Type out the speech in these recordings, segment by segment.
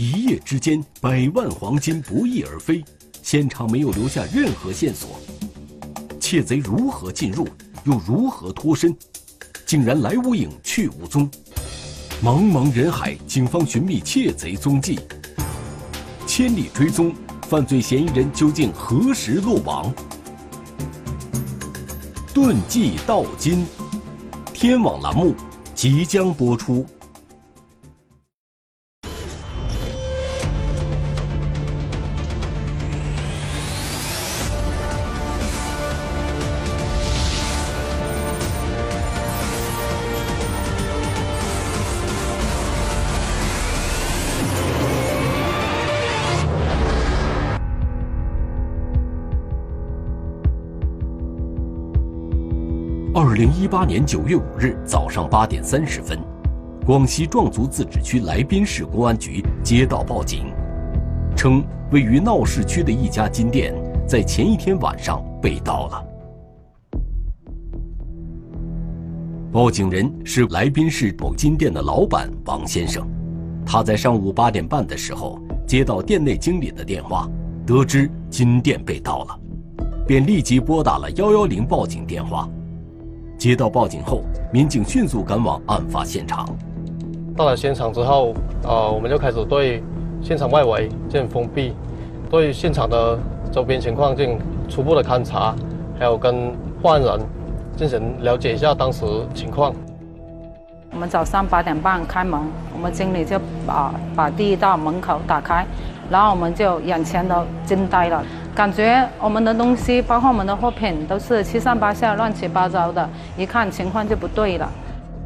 一夜之间百万黄金不翼而飞，现场没有留下任何线索。窃贼如何进入，又如何脱身？竟然来无影去无踪。茫茫人海，警方寻觅窃贼踪迹，千里追踪，犯罪嫌疑人究竟何时落网？遁迹到今，天网栏目即将播出。二零一八年九月五日早上八点三十分，广西壮族自治区来宾市公安局接到报警，称位于闹市区的一家金店在前一天晚上被盗了。报警人是来宾市某金店的老板王先生，他在上午八点半的时候接到店内经理的电话，得知金店被盗了，便立即拨打了幺幺零报警电话。接到报警后，民警迅速赶往案发现场。到了现场之后，呃，我们就开始对现场外围进行封闭，对现场的周边情况进行初步的勘查，还有跟报案人进行了解一下当时情况。我们早上八点半开门，我们经理就把把第一道门口打开，然后我们就眼前都惊呆了。感觉我们的东西，包括我们的货品，都是七上八下、乱七八糟的，一看情况就不对了。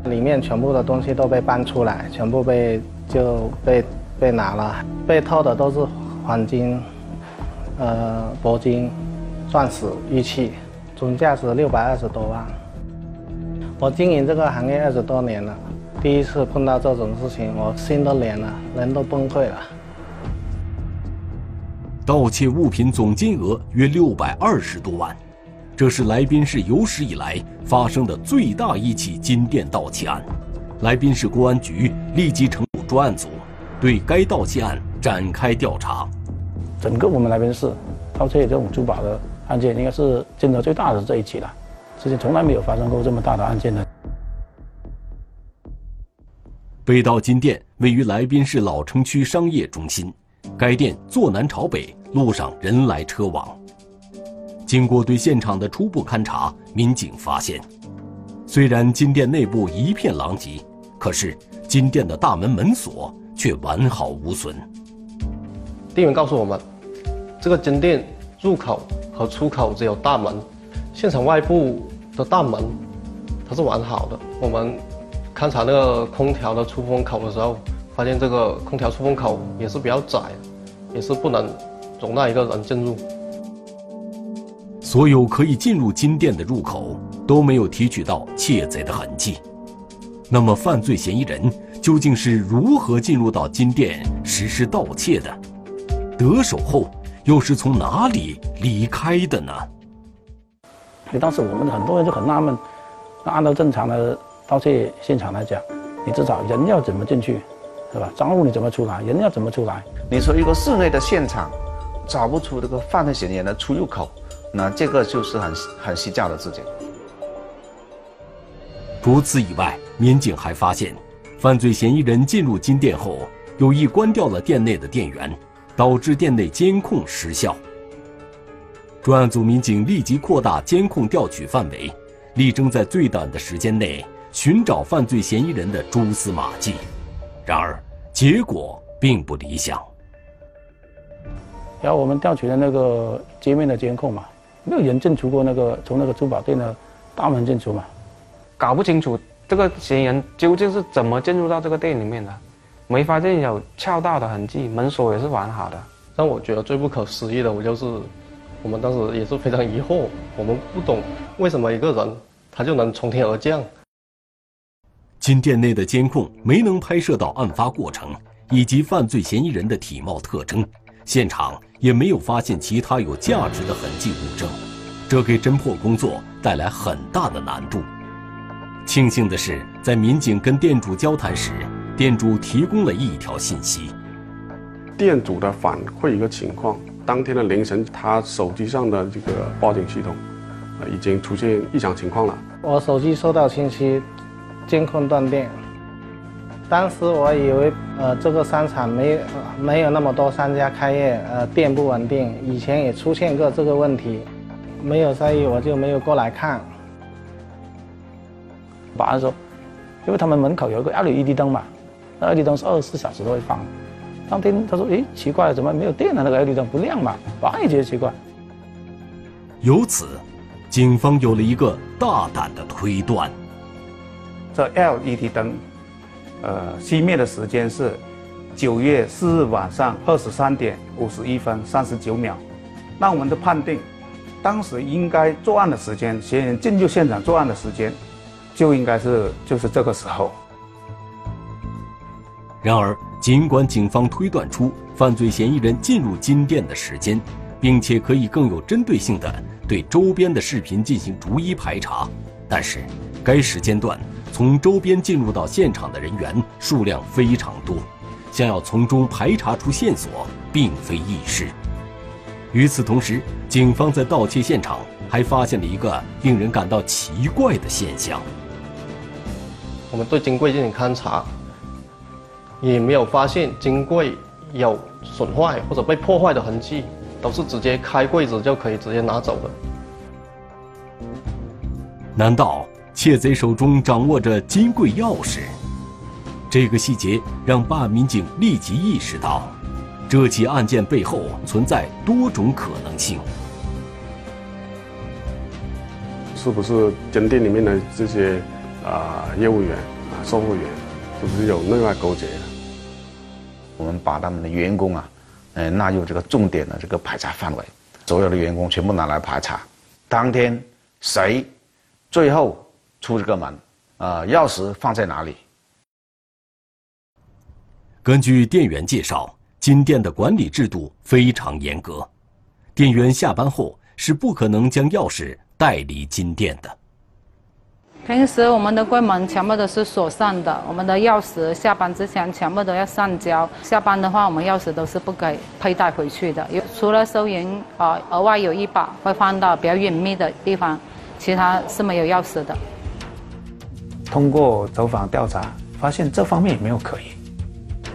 里面全部的东西都被搬出来，全部被就被被拿了。被偷的都是黄金、呃铂金、钻石、玉器，总价值六百二十多万。我经营这个行业二十多年了，第一次碰到这种事情，我心都凉了，人都崩溃了。盗窃物品总金额约六百二十多万，这是来宾市有史以来发生的最大一起金店盗窃案。来宾市公安局立即成立专案组，对该盗窃案展开调查。整个我们来宾市盗窃这种珠宝的案件，应该是金额最大的这一起了，之前从来没有发生过这么大的案件的。被盗金店位于来宾市老城区商业中心。该店坐南朝北，路上人来车往。经过对现场的初步勘查，民警发现，虽然金店内部一片狼藉，可是金店的大门门锁却完好无损。店员告诉我们，这个金店入口和出口只有大门，现场外部的大门它是完好的。我们勘察那个空调的出风口的时候。发现这个空调出风口也是比较窄，也是不能容纳一个人进入。所有可以进入金店的入口都没有提取到窃贼的痕迹。那么，犯罪嫌疑人究竟是如何进入到金店实施盗窃的？得手后又是从哪里离开的呢？所以当时我们很多人就很纳闷：那按照正常的盗窃现场来讲，你至少人要怎么进去？是吧？赃物你怎么出来？人要怎么出来？你说一个室内的现场，找不出这个犯罪嫌疑人的出入口，那这个就是很很蹊跷的事情。除此以外，民警还发现，犯罪嫌疑人进入金店后，有意关掉了店内的电源，导致店内监控失效。专案组民警立即扩大监控调取范围，力争在最短的时间内寻找犯罪嫌疑人的蛛丝马迹。然而，结果并不理想。然后我们调取了那个街面的监控嘛，没有人进出过那个从那个珠宝店的大门进出嘛，搞不清楚这个嫌疑人究竟是怎么进入到这个店里面的，没发现有撬盗的痕迹，门锁也是完好的。让我觉得最不可思议的，我就是我们当时也是非常疑惑，我们不懂为什么一个人他就能从天而降。金店内的监控没能拍摄到案发过程以及犯罪嫌疑人的体貌特征，现场也没有发现其他有价值的痕迹物证，这给侦破工作带来很大的难度。庆幸的是，在民警跟店主交谈时，店主提供了一条信息：店主的反馈一个情况，当天的凌晨，他手机上的这个报警系统，呃，已经出现异常情况了。我手机收到信息，监控断电。当时我以为，呃，这个商场没没有那么多商家开业，呃，电不稳定。以前也出现过这个问题，没有在意，我就没有过来看。保安说，因为他们门口有一个 LED 灯嘛，那 LED 灯是二十四小时都会放。当天他说，诶，奇怪，怎么没有电了？那个 LED 灯不亮嘛？保安也觉得奇怪。由此，警方有了一个大胆的推断：这 LED 灯。呃，熄灭的时间是九月四日晚上二十三点五十一分三十九秒。那我们的判定，当时应该作案的时间，嫌疑人进入现场作案的时间，就应该是就是这个时候。然而，尽管警方推断出犯罪嫌疑人进入金店的时间，并且可以更有针对性的对周边的视频进行逐一排查，但是该时间段。从周边进入到现场的人员数量非常多，想要从中排查出线索并非易事。与此同时，警方在盗窃现场还发现了一个令人感到奇怪的现象。我们对金柜进行勘查，也没有发现金柜有损坏或者被破坏的痕迹，都是直接开柜子就可以直接拿走的。难道？窃贼手中掌握着金贵钥匙，这个细节让办案民警立即意识到，这起案件背后存在多种可能性。是不是金店里面的这些啊业务员啊售货员，是不是有内外勾结？我们把他们的员工啊，呃纳入这个重点的这个排查范围，所有的员工全部拿来排查。当天谁最后？出这个门，啊，钥匙放在哪里？根据店员介绍，金店的管理制度非常严格，店员下班后是不可能将钥匙带离金店的。平时我们的柜门全部都是锁上的，我们的钥匙下班之前全部都要上交。下班的话，我们钥匙都是不给佩戴回去的。有除了收银啊，额外有一把会放到比较隐秘的地方，其他是没有钥匙的。通过走访调查，发现这方面也没有可疑。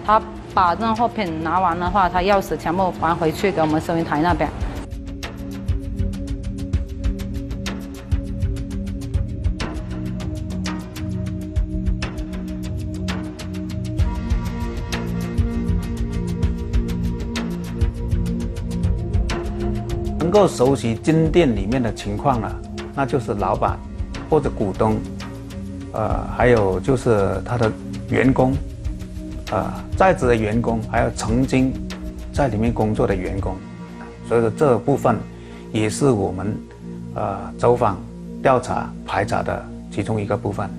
他把那货品拿完的话，他钥匙全部还回去给我们收银台那边。能够熟悉金店里面的情况了，那就是老板或者股东。呃，还有就是他的员工，呃，在职的员工，还有曾经在里面工作的员工，所以说这部分也是我们呃走访调查排查的其中一个部分。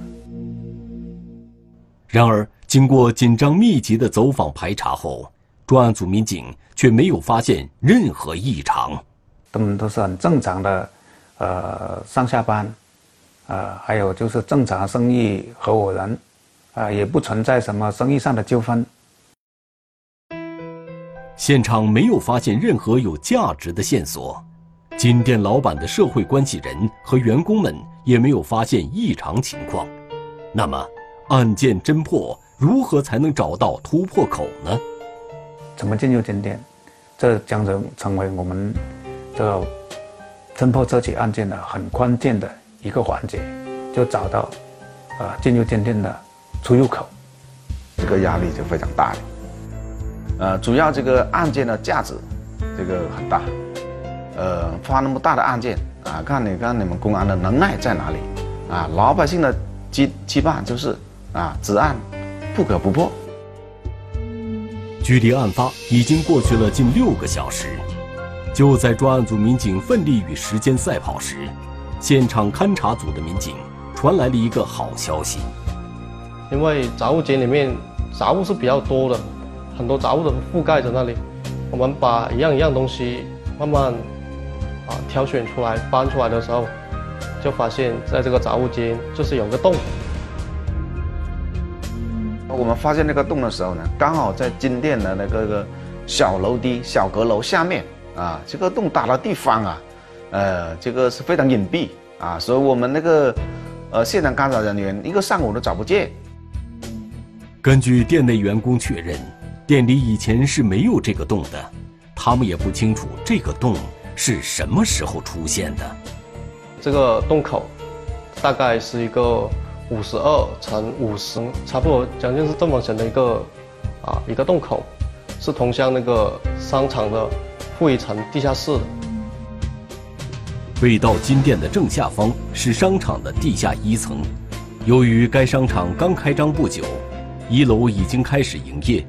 然而，经过紧张密集的走访排查后，专案组民警却没有发现任何异常，他们都是很正常的，呃，上下班。啊，还有就是正常生意合伙人，啊，也不存在什么生意上的纠纷。现场没有发现任何有价值的线索，金店老板的社会关系人和员工们也没有发现异常情况。那么，案件侦破如何才能找到突破口呢？怎么进入金店？这将成成为我们这侦破这起案件的很关键的。一个环节，就找到，呃，进入金店的出入口，这个压力就非常大了。呃，主要这个案件的价值，这个很大，呃，发那么大的案件啊，看你看你们公安的能耐在哪里啊？老百姓的期期盼就是啊，此案不可不破。距离案发已经过去了近六个小时，就在专案组民警奋力与时间赛跑时。现场勘查组的民警传来了一个好消息，因为杂物间里面杂物是比较多的，很多杂物都覆盖在那里。我们把一样一样东西慢慢啊挑选出来搬出来的时候，就发现在这个杂物间就是有个洞。我们发现那个洞的时候呢，刚好在金店的那个个小楼梯、小阁楼下面啊，这个洞打的地方啊，呃，这个是非常隐蔽啊，所以我们那个呃现场勘查人员一个上午都找不见。根据店内员工确认，店里以前是没有这个洞的，他们也不清楚这个洞是什么时候出现的。这个洞口大概是一个五十二乘五十，差不多将近是这么深的一个啊一个洞口，是通向那个商场的负一层地下室的。未到金店的正下方是商场的地下一层，由于该商场刚开张不久。一楼已经开始营业，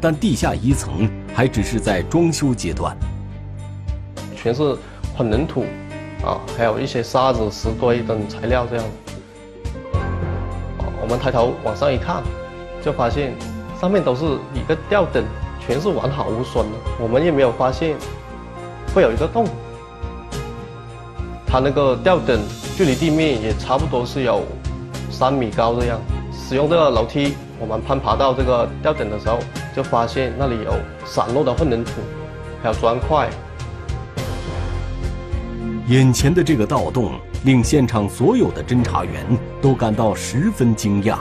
但地下一层还只是在装修阶段。全是混凝土，啊，还有一些沙子、石堆等材料这样。我们抬头往上一看，就发现上面都是一个吊灯，全是完好无损的。我们也没有发现会有一个洞。它那个吊灯距离地面也差不多是有三米高这样。使用这个楼梯。我们攀爬到这个吊顶的时候，就发现那里有散落的混凝土，还有砖块。眼前的这个盗洞令现场所有的侦查员都感到十分惊讶，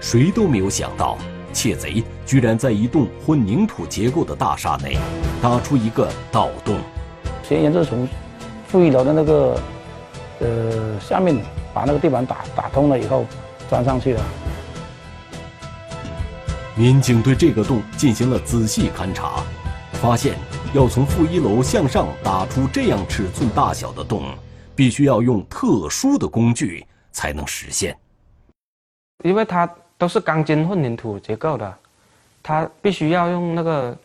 谁都没有想到窃贼居然在一栋混凝土结构的大厦内打出一个盗洞。嫌疑人是从负一楼的那个呃下面把那个地板打打通了以后钻上去了。民警对这个洞进行了仔细勘查，发现要从负一楼向上打出这样尺寸大小的洞，必须要用特殊的工具才能实现。因为它都是钢筋混凝土结构的，它必须要用那个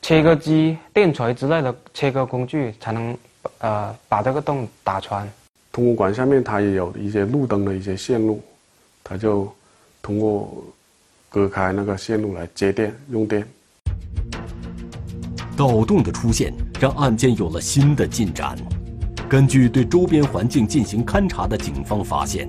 切割机、电锤之类的切割工具才能呃把这个洞打穿。通过管下面它也有一些路灯的一些线路，它就通过。割开那个线路来接电用电。盗洞的出现让案件有了新的进展。根据对周边环境进行勘查的警方发现，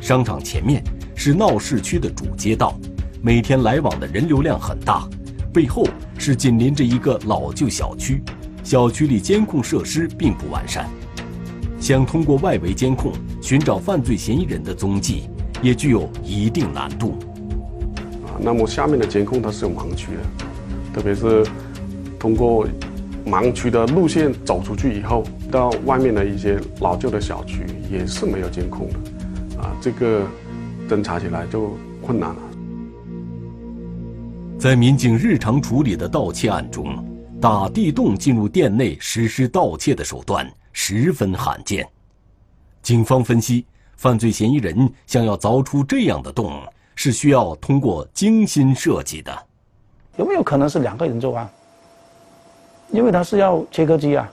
商场前面是闹市区的主街道，每天来往的人流量很大。背后是紧邻着一个老旧小区，小区里监控设施并不完善，想通过外围监控寻找犯罪嫌疑人的踪迹，也具有一定难度。啊那么下面的监控它是有盲区的，特别是通过盲区的路线走出去以后，到外面的一些老旧的小区也是没有监控的，啊，这个侦查起来就困难了。在民警日常处理的盗窃案中，打地洞进入店内实施盗窃的手段十分罕见。警方分析，犯罪嫌疑人想要凿出这样的洞。是需要通过精心设计的，有没有可能是两个人作案？因为他是要切割机啊，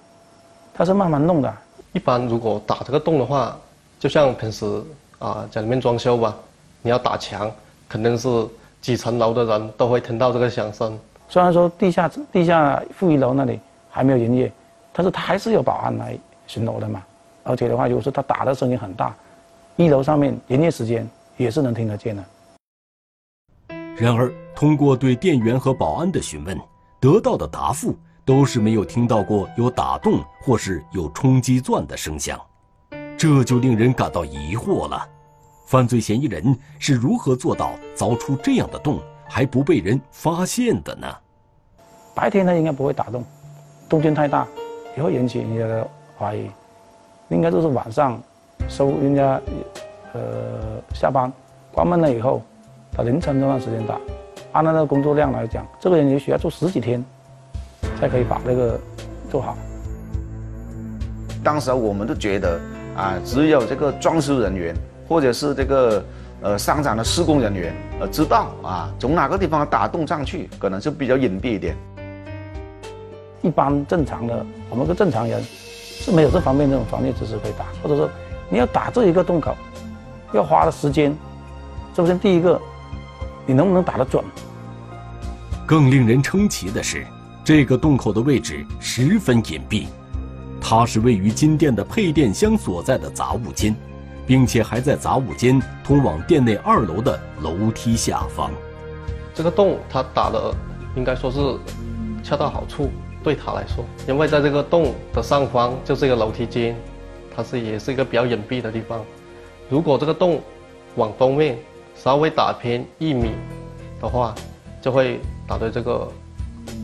他是慢慢弄的。一般如果打这个洞的话，就像平时啊家里面装修吧，你要打墙，肯定是几层楼的人都会听到这个响声。虽然说地下地下负一楼那里还没有营业，但是他还是有保安来巡逻的嘛。而且的话，如果说他打的声音很大，一楼上面营业时间也是能听得见的。然而，通过对店员和保安的询问，得到的答复都是没有听到过有打洞或是有冲击钻的声响，这就令人感到疑惑了。犯罪嫌疑人是如何做到凿出这样的洞还不被人发现的呢？白天他应该不会打洞，动静太大也会引起人家的怀疑。应该都是晚上收人家呃下班关门了以后。到凌晨这段时间打，按照那个工作量来讲，这个人也许要做十几天，才可以把这个做好。当时我们都觉得啊，只有这个装修人员或者是这个呃商场的施工人员呃知道啊，从哪个地方打洞上去，可能是比较隐蔽一点。一般正常的，我们个正常人是没有这方面这种专业知识可以打，或者说你要打这一个洞口，要花的时间，首先第一个。你能不能打得准？更令人称奇的是，这个洞口的位置十分隐蔽，它是位于金店的配电箱所在的杂物间，并且还在杂物间通往店内二楼的楼梯下方。这个洞它打的应该说是恰到好处，对他来说，因为在这个洞的上方就是一个楼梯间，它是也是一个比较隐蔽的地方。如果这个洞往东面稍微打偏一米的话，就会打对这个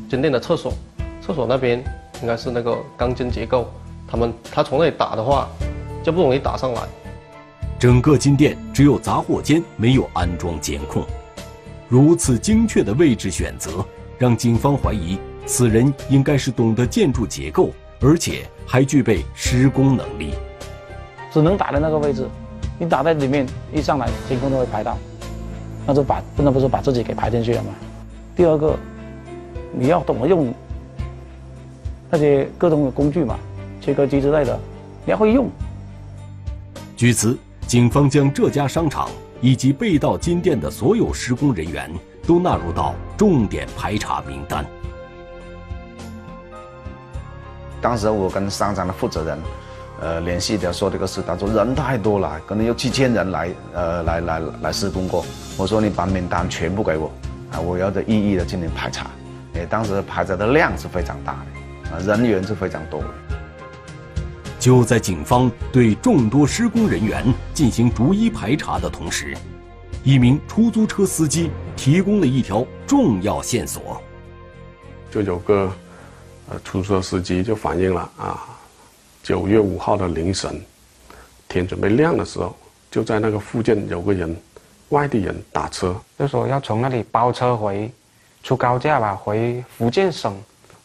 金店的厕所。厕所那边应该是那个钢筋结构，他们他从那里打的话，就不容易打上来。整个金店只有杂货间没有安装监控，如此精确的位置选择，让警方怀疑此人应该是懂得建筑结构，而且还具备施工能力。只能打在那个位置，你打在里面，一上来监控都会拍到，那就把不能不是把自己给拍进去了吗？第二个，你要懂得用。那些各种的工具嘛，切割机之类的，你要会用。据此，警方将这家商场以及被盗金店的所有施工人员都纳入到重点排查名单。当时我跟商场的负责人，呃，联系的说这个事，他说人太多了，可能有几千人来，呃，来来来施工过。我说你把名单全部给我，啊，我要的一一的进行排查。哎，当时排查的量是非常大的。啊人员是非常多的。就在警方对众多施工人员进行逐一排查的同时，一名出租车司机提供了一条重要线索。就有个呃出租车司机就反映了啊，九月五号的凌晨，天准备亮的时候，就在那个附近有个人，外地人打车，就说要从那里包车回出高价吧，回福建省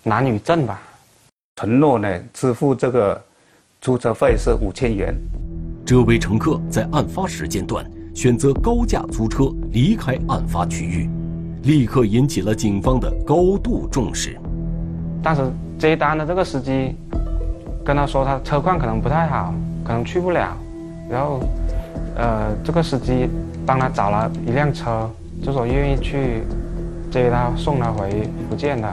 南屿镇吧。承诺呢，支付这个租车费是五千元。这位乘客在案发时间段选择高价租车离开案发区域，立刻引起了警方的高度重视。当时接单的这个司机跟他说，他车况可能不太好，可能去不了。然后，呃，这个司机帮他找了一辆车，就说愿意去接他送他回福建的。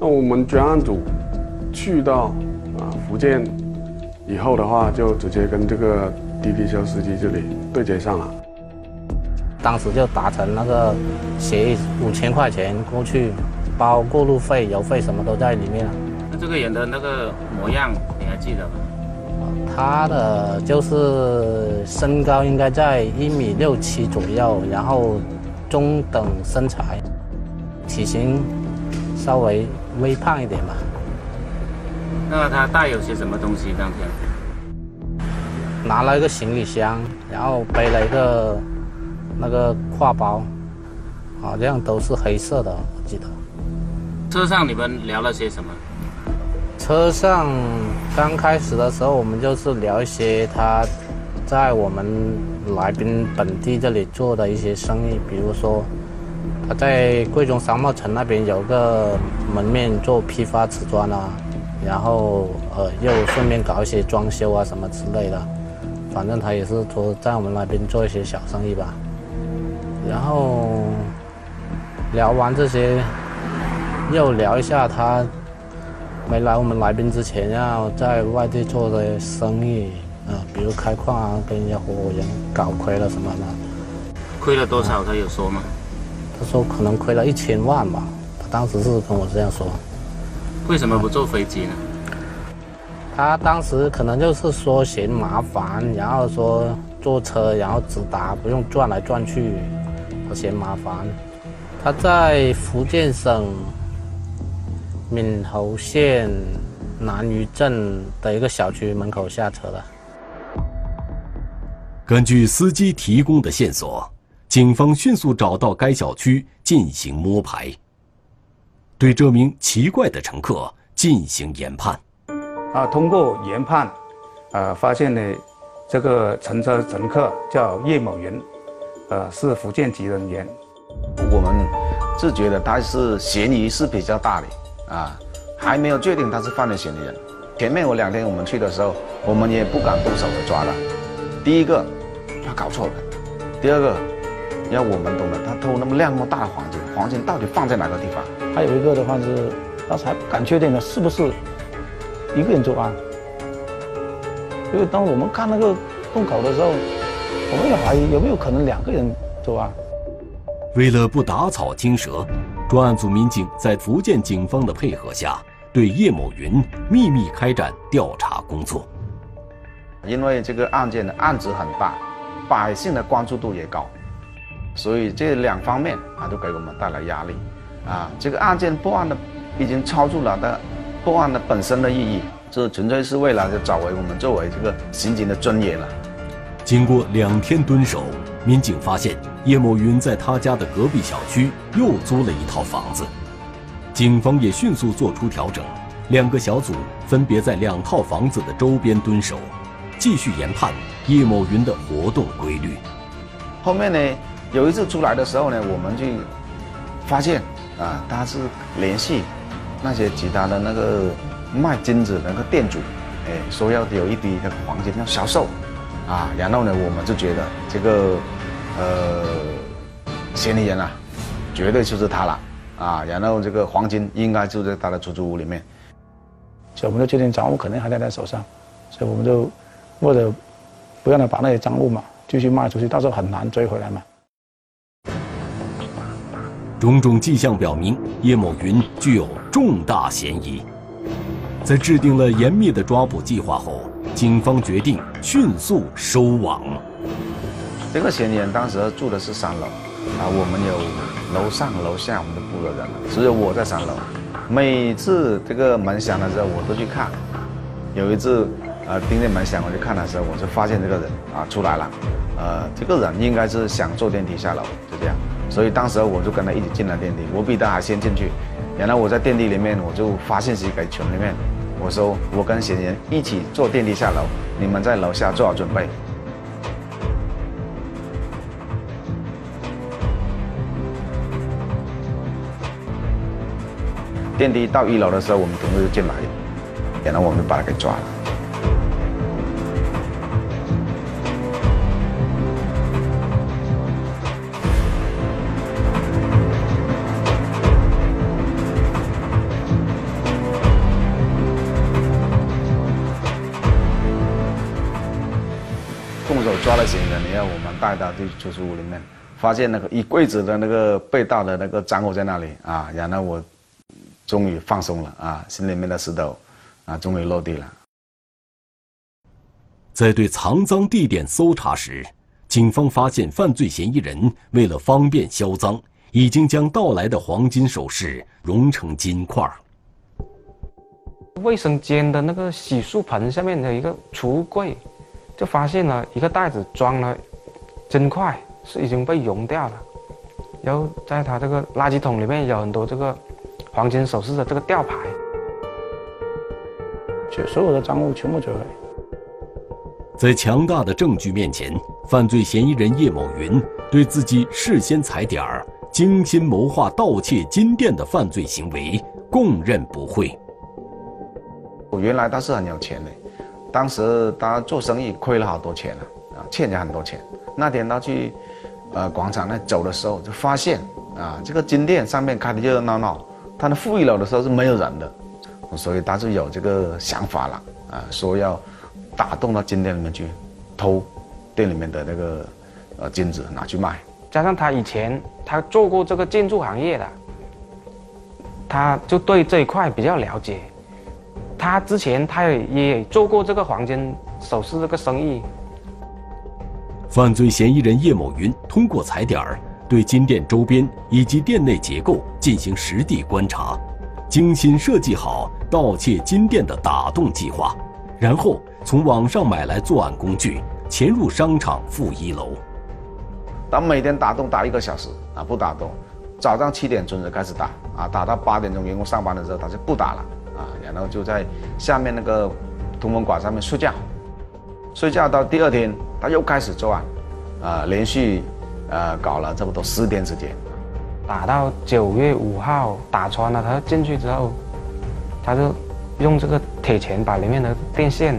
那我们专案组。去到啊福建以后的话，就直接跟这个滴滴车司机这里对接上了。当时就达成那个协议，五千块钱过去，包过路费、油费什么都在里面了。那这个人的那个模样你还记得吗？他的就是身高应该在一米六七左右，然后中等身材，体型稍微微胖一点吧。那他带有些什么东西？当天拿了一个行李箱，然后背了一个那个挎包，好像都是黑色的，我记得。车上你们聊了些什么？车上刚开始的时候，我们就是聊一些他在我们来宾本地这里做的一些生意，比如说他在贵州商贸城那边有个门面做批发瓷砖啊。然后，呃，又顺便搞一些装修啊什么之类的，反正他也是说在我们那边做一些小生意吧。然后聊完这些，又聊一下他没来我们来宾之前要在外地做的生意，啊，比如开矿啊，跟人家合伙人搞亏了什么的。亏了多少？他有说吗？他说可能亏了一千万吧，他当时是跟我这样说。为什么不坐飞机呢？他当时可能就是说嫌麻烦，然后说坐车，然后直达，不用转来转去，他嫌麻烦。他在福建省闽侯县南屿镇的一个小区门口下车的。根据司机提供的线索，警方迅速找到该小区进行摸排。对这名奇怪的乘客进行研判，啊，通过研判，呃，发现呢，这个乘车乘客叫叶某云，呃，是福建籍人员。我们是觉得他是嫌疑是比较大的，啊，还没有确定他是犯罪嫌疑人。前面我两天我们去的时候，我们也不敢动手的抓他。第一个，他搞错了；第二个，要我们懂得，他偷那么亮那么大的黄金，黄金到底放在哪个地方？还有一个的话是，当时还不敢确定呢是不是一个人作案，因为当我们看那个洞口的时候，我们也怀疑有没有可能两个人作案。为了不打草惊蛇，专案组民警在福建警方的配合下，对叶某云秘密开展调查工作。因为这个案件的案子很大，百姓的关注度也高，所以这两方面啊都给我们带来压力。啊，这个案件破案的已经超出了的破案的本身的意义，这纯粹是为了就找回我们作为这个刑警的尊严了。经过两天蹲守，民警发现叶某云在他家的隔壁小区又租了一套房子，警方也迅速做出调整，两个小组分别在两套房子的周边蹲守，继续研判叶某云的活动规律。后面呢，有一次出来的时候呢，我们就发现啊，他是联系那些其他的那个卖金子那个店主，哎，说要有一笔那个黄金要销售。啊，然后呢，我们就觉得这个，呃，嫌疑人啊，绝对就是他了，啊，然后这个黄金应该就在他的出租屋里面，所以我们就决定赃物肯定还在他手上，所以我们就为了不让他把那些赃物嘛继续卖出去，到时候很难追回来嘛。种种迹象表明，叶某云具有重大嫌疑，在制定了严密的抓捕计划后。警方决定迅速收网。这个嫌疑人当时住的是三楼，啊，我们有楼上楼下我们都布了人，只有我在三楼。每次这个门响的时候，我都去看。有一次，呃，盯着门响，我去看的时候，我就发现这个人啊出来了。呃，这个人应该是想坐电梯下楼，所以当时我就跟他一起进了电梯，我比他还先进去。然后我在电梯里面，我就发信息给群里面。我说，我跟嫌疑人一起坐电梯下楼，你们在楼下做好准备。电梯到一楼的时候，我们同事就进来，然后我们就把他给抓了。嫌疑人，你要我们带到去出租屋里面，发现那个一柜子的那个被盗的那个赃物在那里啊，然后我终于放松了啊，心里面的石头啊终于落地了。在对藏赃地点搜查时，警方发现犯罪嫌疑人为了方便销赃，已经将盗来的黄金首饰熔成金块。卫生间的那个洗漱盆下面的一个储物柜。就发现了一个袋子装了金块，是已经被融掉了。然后在他这个垃圾桶里面有很多这个黄金首饰的这个吊牌，就所有的赃物全部追回。在强大的证据面前，犯罪嫌疑人叶某云对自己事先踩点儿、精心谋划盗窃金店的犯罪行为供认不讳。我原来他是很有钱的。当时他做生意亏了好多钱了啊，欠着很多钱。那天他去，呃，广场那走的时候，就发现啊，这个金店上面开的热热闹闹，他的负一楼的时候是没有人的，所以他就有这个想法了啊，说要打洞到金店里面去偷店里面的那个呃金子拿去卖。加上他以前他做过这个建筑行业的，他就对这一块比较了解。他之前他也也做过这个黄金首饰这个生意。犯罪嫌疑人叶某云通过踩点儿，对金店周边以及店内结构进行实地观察，精心设计好盗窃金店的打洞计划，然后从网上买来作案工具，潜入商场负一楼。他每天打洞打一个小时啊，不打洞，早上七点准时开始打啊，打到八点钟员工上班的时候他就不打了。啊，然后就在下面那个通风管上面睡觉，睡觉到第二天他又开始作案，啊，连续呃搞了差不多十天时间，打到九月五号打穿了，他进去之后，他就用这个铁钳把里面的电线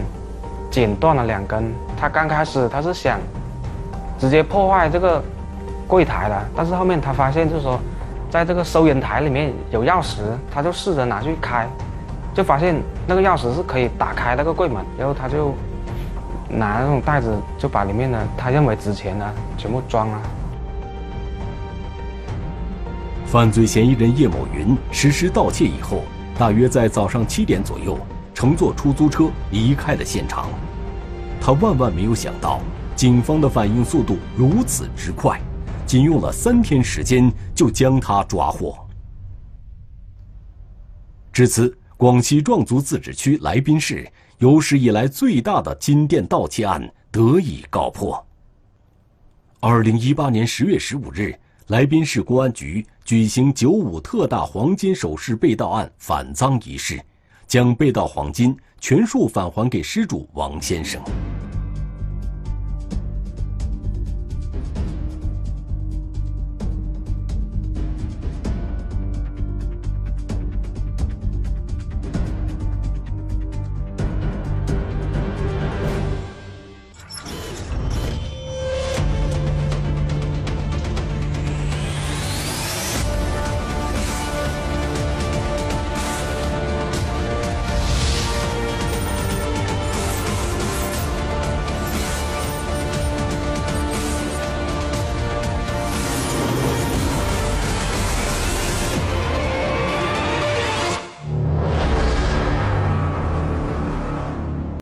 剪断了两根。他刚开始他是想直接破坏这个柜台的，但是后面他发现就是说，在这个收银台里面有钥匙，他就试着拿去开。就发现那个钥匙是可以打开那个柜门，然后他就拿那种袋子就把里面的他认为值钱的全部装了。犯罪嫌疑人叶某云实施盗窃以后，大约在早上七点左右，乘坐出租车离开了现场。他万万没有想到，警方的反应速度如此之快，仅用了三天时间就将他抓获。至此，广西壮族自治区来宾市有史以来最大的金店盗窃案得以告破。二零一八年十月十五日，来宾市公安局举行“九五”特大黄金首饰被盗案返赃仪式，将被盗黄金全数返还给失主王先生。